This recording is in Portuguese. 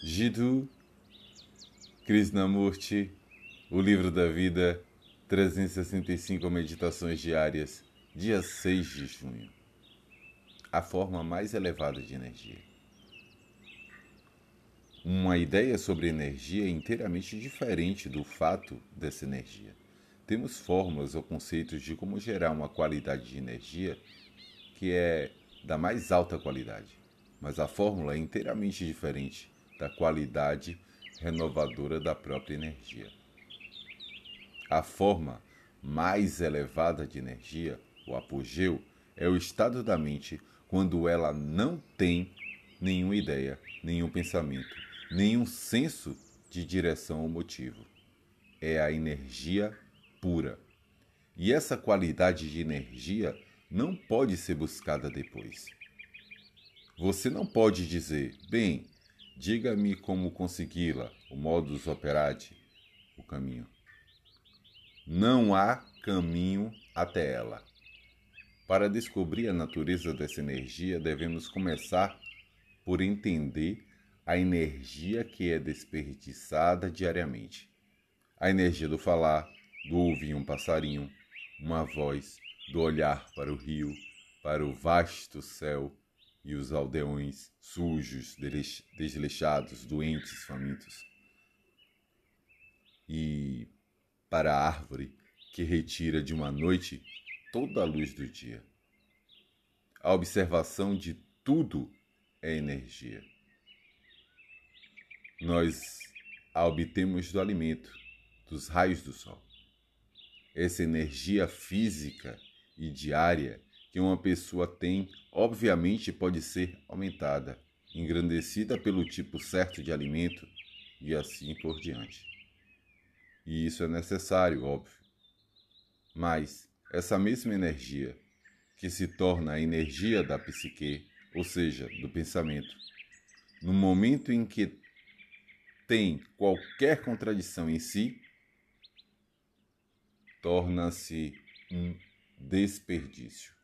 Jiddu Krishnamurti, O Livro da Vida, 365 Meditações Diárias, dia 6 de junho. A forma mais elevada de energia. Uma ideia sobre energia é inteiramente diferente do fato dessa energia. Temos fórmulas ou conceitos de como gerar uma qualidade de energia que é da mais alta qualidade, mas a fórmula é inteiramente diferente da qualidade renovadora da própria energia. A forma mais elevada de energia, o apogeu, é o estado da mente quando ela não tem nenhuma ideia, nenhum pensamento, nenhum senso de direção ou motivo. É a energia pura. E essa qualidade de energia não pode ser buscada depois. Você não pode dizer, bem, Diga-me como consegui-la, o modus operandi, o caminho. Não há caminho até ela. Para descobrir a natureza dessa energia, devemos começar por entender a energia que é desperdiçada diariamente. A energia do falar, do ouvir um passarinho, uma voz, do olhar para o rio, para o vasto céu, e os aldeões sujos, desleixados, doentes, famintos. E para a árvore que retira de uma noite toda a luz do dia. A observação de tudo é energia. Nós a obtemos do alimento, dos raios do sol. Essa energia física e diária que uma pessoa tem, obviamente pode ser aumentada, engrandecida pelo tipo certo de alimento e assim por diante. E isso é necessário, óbvio. Mas essa mesma energia, que se torna a energia da psique, ou seja, do pensamento, no momento em que tem qualquer contradição em si, torna-se um desperdício.